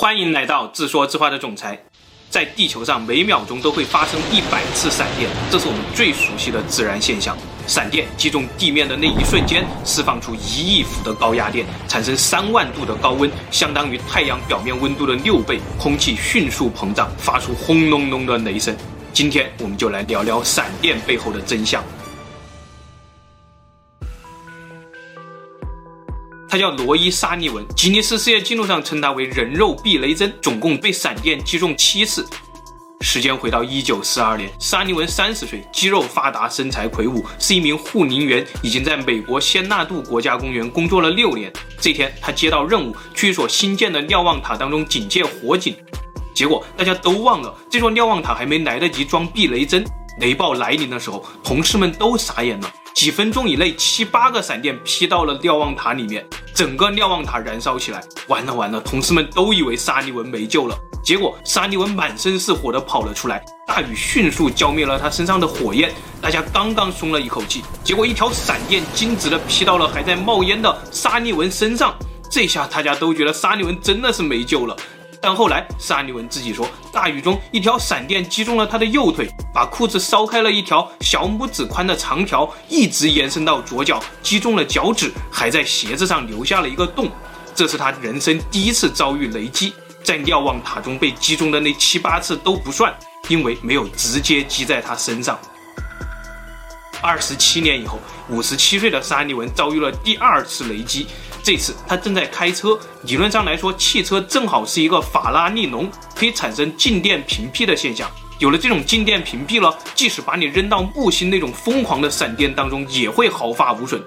欢迎来到自说自话的总裁。在地球上，每秒钟都会发生一百次闪电，这是我们最熟悉的自然现象。闪电击中地面的那一瞬间，释放出一亿伏的高压电，产生三万度的高温，相当于太阳表面温度的六倍。空气迅速膨胀，发出轰隆隆的雷声。今天，我们就来聊聊闪电背后的真相。他叫罗伊·沙利文，吉尼斯世界纪录上称他为“人肉避雷针”，总共被闪电击中七次。时间回到一九四二年，沙利文三十岁，肌肉发达，身材魁梧，是一名护林员，已经在美国仙纳度国家公园工作了六年。这天，他接到任务，去一所新建的瞭望塔当中警戒火警。结果大家都忘了，这座瞭望塔还没来得及装避雷针，雷暴来临的时候，同事们都傻眼了。几分钟以内，七八个闪电劈到了瞭望塔里面，整个瞭望塔燃烧起来。完了完了，同事们都以为沙利文没救了。结果沙利文满身是火的跑了出来，大雨迅速浇灭了他身上的火焰。大家刚刚松了一口气，结果一条闪电径直的劈到了还在冒烟的沙利文身上。这下大家都觉得沙利文真的是没救了。但后来，沙利文自己说，大雨中一条闪电击中了他的右腿，把裤子烧开了一条小拇指宽的长条，一直延伸到左脚，击中了脚趾，还在鞋子上留下了一个洞。这是他人生第一次遭遇雷击，在瞭望塔中被击中的那七八次都不算，因为没有直接击在他身上。二十七年以后，五十七岁的沙利文遭遇了第二次雷击。这次他正在开车，理论上来说，汽车正好是一个法拉利农，可以产生静电屏蔽的现象。有了这种静电屏蔽了，即使把你扔到木星那种疯狂的闪电当中，也会毫发无损。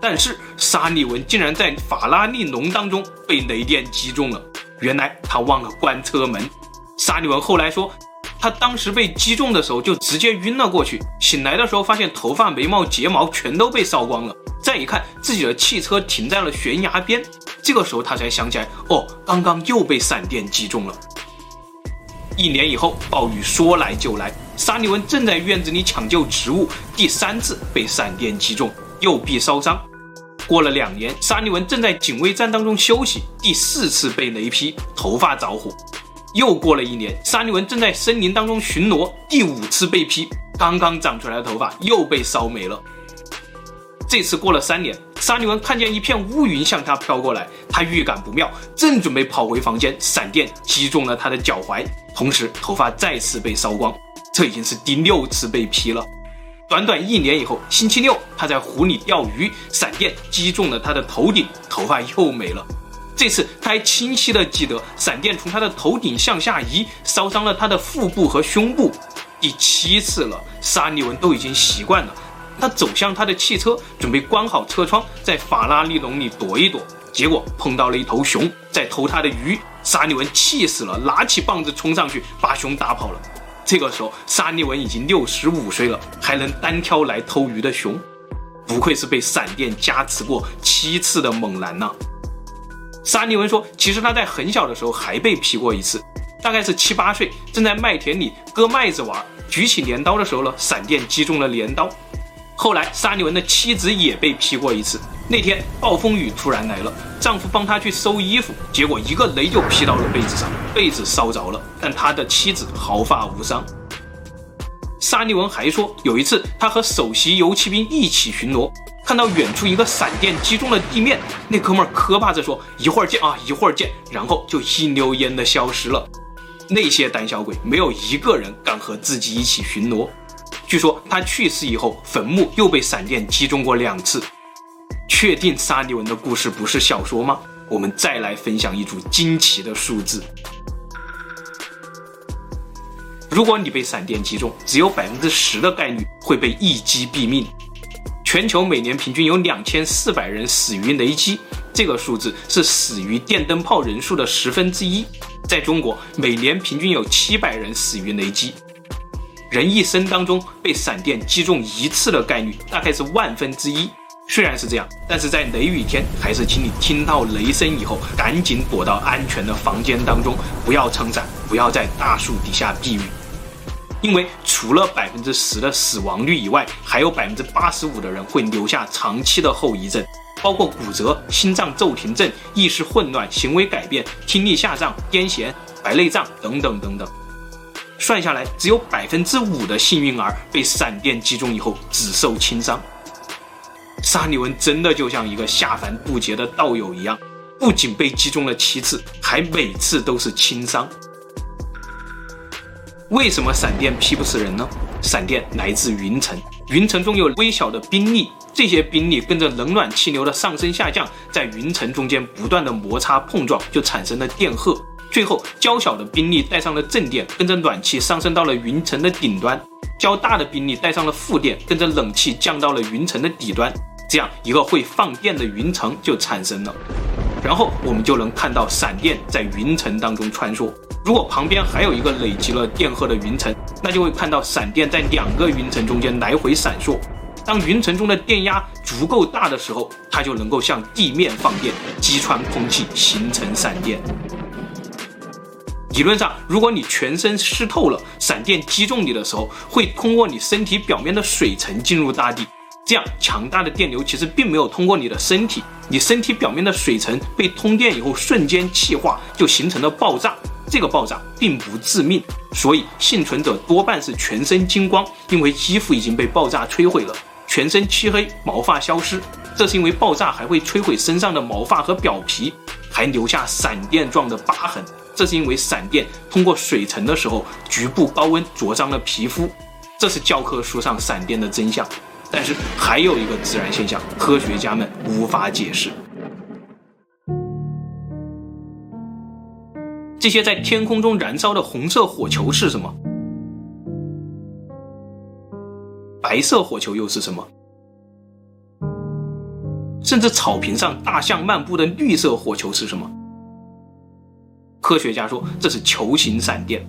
但是沙利文竟然在法拉利农当中被雷电击中了，原来他忘了关车门。沙利文后来说，他当时被击中的时候就直接晕了过去，醒来的时候发现头发、眉毛、睫毛全都被烧光了。再一看，自己的汽车停在了悬崖边，这个时候他才想起来，哦，刚刚又被闪电击中了。一年以后，暴雨说来就来，沙利文正在院子里抢救植物，第三次被闪电击中，右臂烧伤。过了两年，沙利文正在警卫站当中休息，第四次被雷劈，头发着火。又过了一年，沙利文正在森林当中巡逻，第五次被劈，刚刚长出来的头发又被烧没了。这次过了三年，沙利文看见一片乌云向他飘过来，他预感不妙，正准备跑回房间，闪电击中了他的脚踝，同时头发再次被烧光，这已经是第六次被劈了。短短一年以后，星期六他在湖里钓鱼，闪电击中了他的头顶，头发又没了。这次他还清晰地记得，闪电从他的头顶向下移，烧伤了他的腹部和胸部。第七次了，沙利文都已经习惯了。他走向他的汽车，准备关好车窗，在法拉利笼里躲一躲，结果碰到了一头熊在偷他的鱼。沙利文气死了，拿起棒子冲上去把熊打跑了。这个时候，沙利文已经六十五岁了，还能单挑来偷鱼的熊，不愧是被闪电加持过七次的猛男呐。沙利文说，其实他在很小的时候还被劈过一次，大概是七八岁，正在麦田里割麦子玩，举起镰刀的时候呢，闪电击中了镰刀。后来，沙利文的妻子也被劈过一次。那天暴风雨突然来了，丈夫帮她去收衣服，结果一个雷就劈到了被子上，被子烧着了，但他的妻子毫发无伤。沙利文还说，有一次他和首席游骑兵一起巡逻，看到远处一个闪电击中了地面，那哥们儿磕巴着说：“一会儿见啊，一会儿见。”然后就一溜烟的消失了。那些胆小鬼没有一个人敢和自己一起巡逻。据说他去世以后，坟墓又被闪电击中过两次。确定沙利文的故事不是小说吗？我们再来分享一组惊奇的数字。如果你被闪电击中，只有百分之十的概率会被一击毙命。全球每年平均有两千四百人死于雷击，这个数字是死于电灯泡人数的十分之一。在中国，每年平均有七百人死于雷击。人一生当中被闪电击中一次的概率大概是万分之一。虽然是这样，但是在雷雨天，还是请你听到雷声以后，赶紧躲到安全的房间当中，不要撑伞，不要在大树底下避雨。因为除了百分之十的死亡率以外，还有百分之八十五的人会留下长期的后遗症。包括骨折、心脏骤停症、意识混乱、行为改变、听力下降、癫痫、白内障等等等等。算下来，只有百分之五的幸运儿被闪电击中以后只受轻伤。沙利文真的就像一个下凡渡劫的道友一样，不仅被击中了七次，还每次都是轻伤。为什么闪电劈不死人呢？闪电来自云层，云层中有微小的冰粒，这些冰粒跟着冷暖气流的上升下降，在云层中间不断的摩擦碰撞，就产生了电荷。最后，较小的冰粒带上了正电，跟着暖气上升到了云层的顶端；较大的冰粒带上了负电，跟着冷气降到了云层的底端。这样一个会放电的云层就产生了。然后我们就能看到闪电在云层当中穿梭。如果旁边还有一个累积了电荷的云层，那就会看到闪电在两个云层中间来回闪烁。当云层中的电压足够大的时候，它就能够向地面放电，击穿空气，形成闪电。理论上，如果你全身湿透了，闪电击中你的时候，会通过你身体表面的水层进入大地。这样强大的电流其实并没有通过你的身体，你身体表面的水层被通电以后瞬间气化，就形成了爆炸。这个爆炸并不致命，所以幸存者多半是全身金光，因为肌肤已经被爆炸摧毁了，全身漆黑，毛发消失。这是因为爆炸还会摧毁身上的毛发和表皮，还留下闪电状的疤痕。这是因为闪电通过水层的时候，局部高温灼伤了皮肤，这是教科书上闪电的真相。但是还有一个自然现象，科学家们无法解释。这些在天空中燃烧的红色火球是什么？白色火球又是什么？甚至草坪上大象漫步的绿色火球是什么？科学家说这是球形闪电，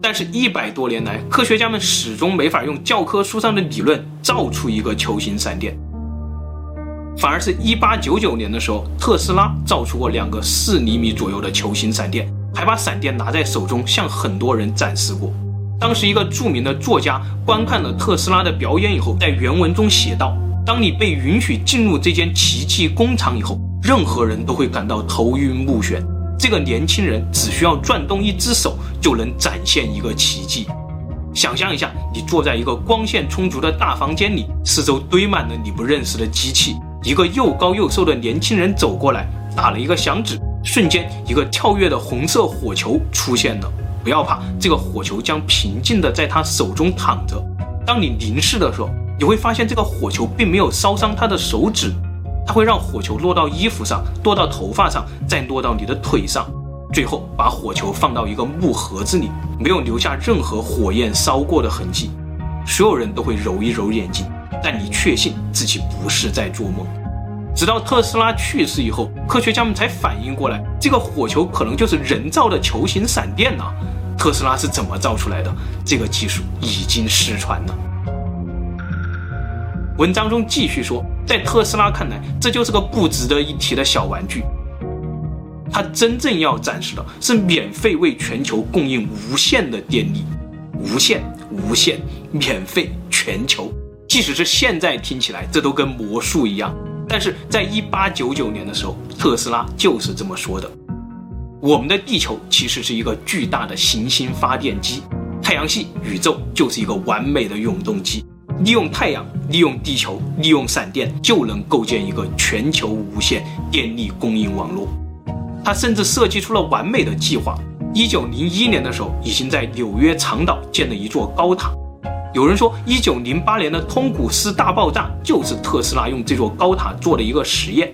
但是，一百多年来，科学家们始终没法用教科书上的理论造出一个球形闪电，反而是一八九九年的时候，特斯拉造出过两个四厘米左右的球形闪电，还把闪电拿在手中向很多人展示过。当时，一个著名的作家观看了特斯拉的表演以后，在原文中写道：“当你被允许进入这间奇迹工厂以后。”任何人都会感到头晕目眩。这个年轻人只需要转动一只手，就能展现一个奇迹。想象一下，你坐在一个光线充足的大房间里，四周堆满了你不认识的机器。一个又高又瘦的年轻人走过来，打了一个响指，瞬间一个跳跃的红色火球出现了。不要怕，这个火球将平静地在他手中躺着。当你凝视的时候，你会发现这个火球并没有烧伤他的手指。它会让火球落到衣服上，落到头发上，再落到你的腿上，最后把火球放到一个木盒子里，没有留下任何火焰烧过的痕迹。所有人都会揉一揉眼睛，但你确信自己不是在做梦。直到特斯拉去世以后，科学家们才反应过来，这个火球可能就是人造的球形闪电呢。特斯拉是怎么造出来的？这个技术已经失传了。文章中继续说，在特斯拉看来，这就是个不值得一提的小玩具。他真正要展示的是免费为全球供应无限的电力，无限、无限、免费、全球。即使是现在听起来，这都跟魔术一样。但是在一八九九年的时候，特斯拉就是这么说的：我们的地球其实是一个巨大的行星发电机，太阳系、宇宙就是一个完美的永动机。利用太阳，利用地球，利用闪电，就能构建一个全球无线电力供应网络。他甚至设计出了完美的计划。一九零一年的时候，已经在纽约长岛建了一座高塔。有人说，一九零八年的通古斯大爆炸就是特斯拉用这座高塔做的一个实验。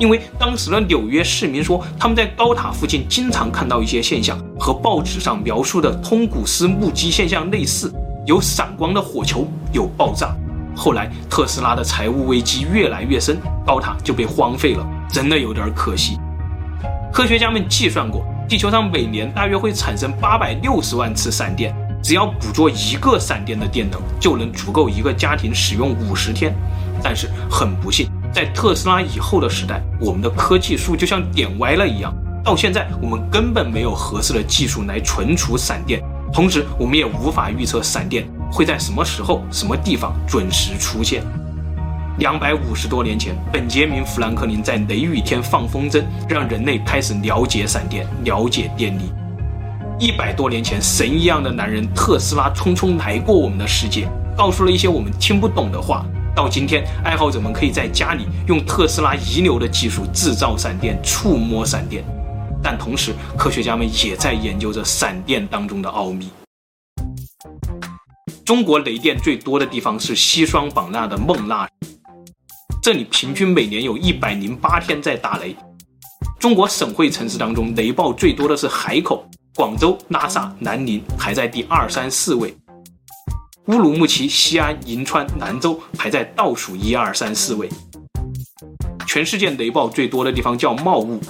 因为当时的纽约市民说，他们在高塔附近经常看到一些现象，和报纸上描述的通古斯目击现象类似。有闪光的火球，有爆炸。后来特斯拉的财务危机越来越深，高塔就被荒废了，真的有点可惜。科学家们计算过，地球上每年大约会产生八百六十万次闪电，只要捕捉一个闪电的电能，就能足够一个家庭使用五十天。但是很不幸，在特斯拉以后的时代，我们的科技树就像点歪了一样，到现在我们根本没有合适的技术来存储闪电。同时，我们也无法预测闪电会在什么时候、什么地方准时出现。两百五十多年前，本杰明·富兰克林在雷雨天放风筝，让人类开始了解闪电，了解电力。一百多年前，神一样的男人特斯拉匆匆来过我们的世界，告诉了一些我们听不懂的话。到今天，爱好者们可以在家里用特斯拉遗留的技术制造闪电，触摸闪电。但同时，科学家们也在研究着闪电当中的奥秘。中国雷电最多的地方是西双版纳的勐腊，这里平均每年有一百零八天在打雷。中国省会城市当中，雷暴最多的是海口。广州、拉萨、南宁排在第二、三、四位，乌鲁木齐、西安、银川、兰州排在倒数一二三四位。全世界雷暴最多的地方叫茂雾，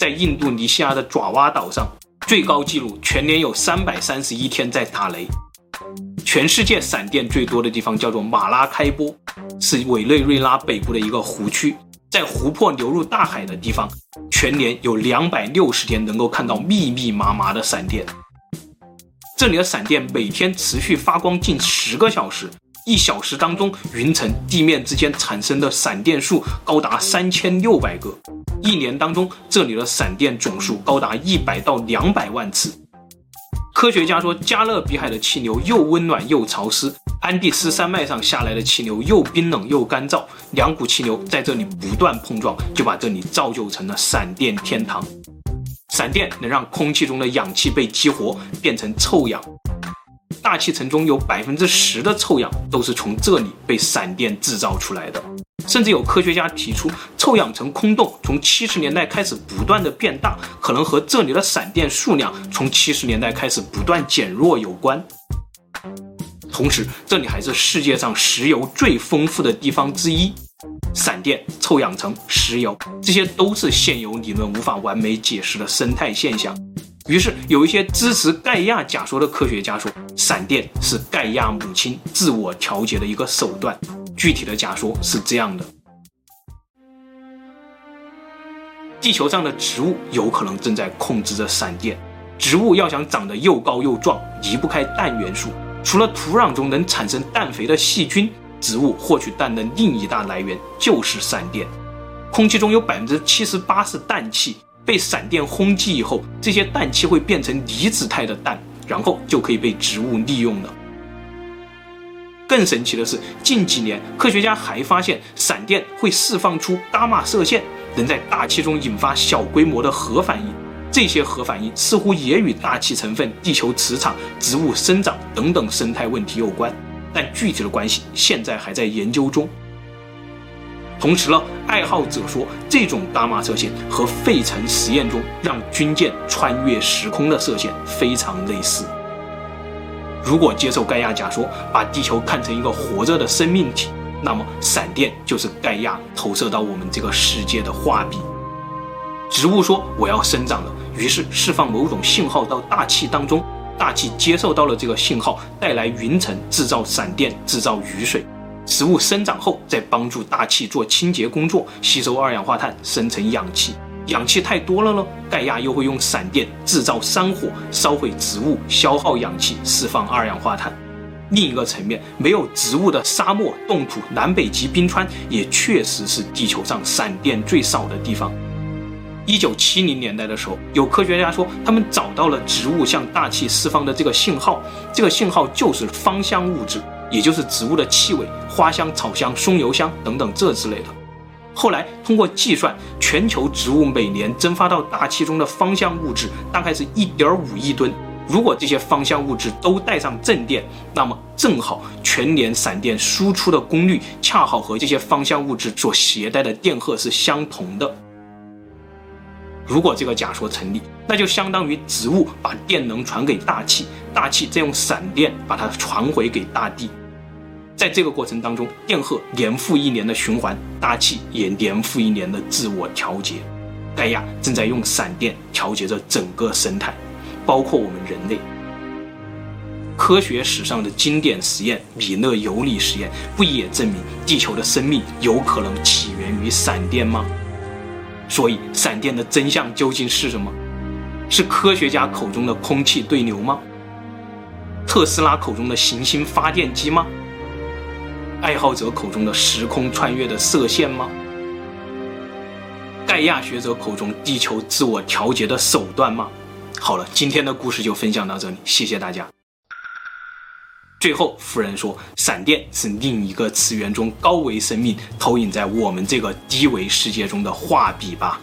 在印度尼西亚的爪哇岛上，最高纪录全年有三百三十一天在打雷。全世界闪电最多的地方叫做马拉开波，是委内瑞拉北部的一个湖区。在湖泊流入大海的地方，全年有两百六十天能够看到密密麻麻的闪电。这里的闪电每天持续发光近十个小时，一小时当中云层地面之间产生的闪电数高达三千六百个，一年当中这里的闪电总数高达一百到两百万次。科学家说，加勒比海的气流又温暖又潮湿。安第斯山脉上下来的气流又冰冷又干燥，两股气流在这里不断碰撞，就把这里造就成了闪电天堂。闪电能让空气中的氧气被激活，变成臭氧。大气层中有百分之十的臭氧都是从这里被闪电制造出来的。甚至有科学家提出，臭氧层空洞从七十年代开始不断的变大，可能和这里的闪电数量从七十年代开始不断减弱有关。同时，这里还是世界上石油最丰富的地方之一。闪电、臭氧层、石油，这些都是现有理论无法完美解释的生态现象。于是，有一些支持盖亚假说的科学家说，闪电是盖亚母亲自我调节的一个手段。具体的假说是这样的：地球上的植物有可能正在控制着闪电。植物要想长得又高又壮，离不开氮元素。除了土壤中能产生氮肥的细菌，植物获取氮的另一大来源就是闪电。空气中有百分之七十八是氮气，被闪电轰击以后，这些氮气会变成离子态的氮，然后就可以被植物利用了。更神奇的是，近几年科学家还发现，闪电会释放出伽马射线，能在大气中引发小规模的核反应。这些核反应似乎也与大气成分、地球磁场、植物生长等等生态问题有关，但具体的关系现在还在研究中。同时呢，爱好者说，这种伽马射线和费城实验中让军舰穿越时空的射线非常类似。如果接受盖亚假说，把地球看成一个活着的生命体，那么闪电就是盖亚投射到我们这个世界的画笔。植物说：“我要生长了。”于是释放某种信号到大气当中，大气接受到了这个信号，带来云层，制造闪电，制造雨水。植物生长后，再帮助大气做清洁工作，吸收二氧化碳，生成氧气。氧气太多了呢，盖亚又会用闪电制造山火，烧毁植物，消耗氧气，释放二氧化碳。另一个层面，没有植物的沙漠、冻土、南北极冰川，也确实是地球上闪电最少的地方。一九七零年代的时候，有科学家说，他们找到了植物向大气释放的这个信号，这个信号就是芳香物质，也就是植物的气味、花香、草香、松油香等等这之类的。后来通过计算，全球植物每年蒸发到大气中的芳香物质大概是一点五亿吨。如果这些芳香物质都带上正电，那么正好全年闪电输出的功率恰好和这些芳香物质所携带的电荷是相同的。如果这个假说成立，那就相当于植物把电能传给大气，大气再用闪电把它传回给大地。在这个过程当中，电荷年复一年的循环，大气也年复一年的自我调节。盖亚正在用闪电调节着整个生态，包括我们人类。科学史上的经典实验米勒尤里实验，不也证明地球的生命有可能起源于闪电吗？所以，闪电的真相究竟是什么？是科学家口中的空气对流吗？特斯拉口中的行星发电机吗？爱好者口中的时空穿越的射线吗？盖亚学者口中地球自我调节的手段吗？好了，今天的故事就分享到这里，谢谢大家。最后，夫人说，闪电是另一个次元中高维生命投影在我们这个低维世界中的画笔吧。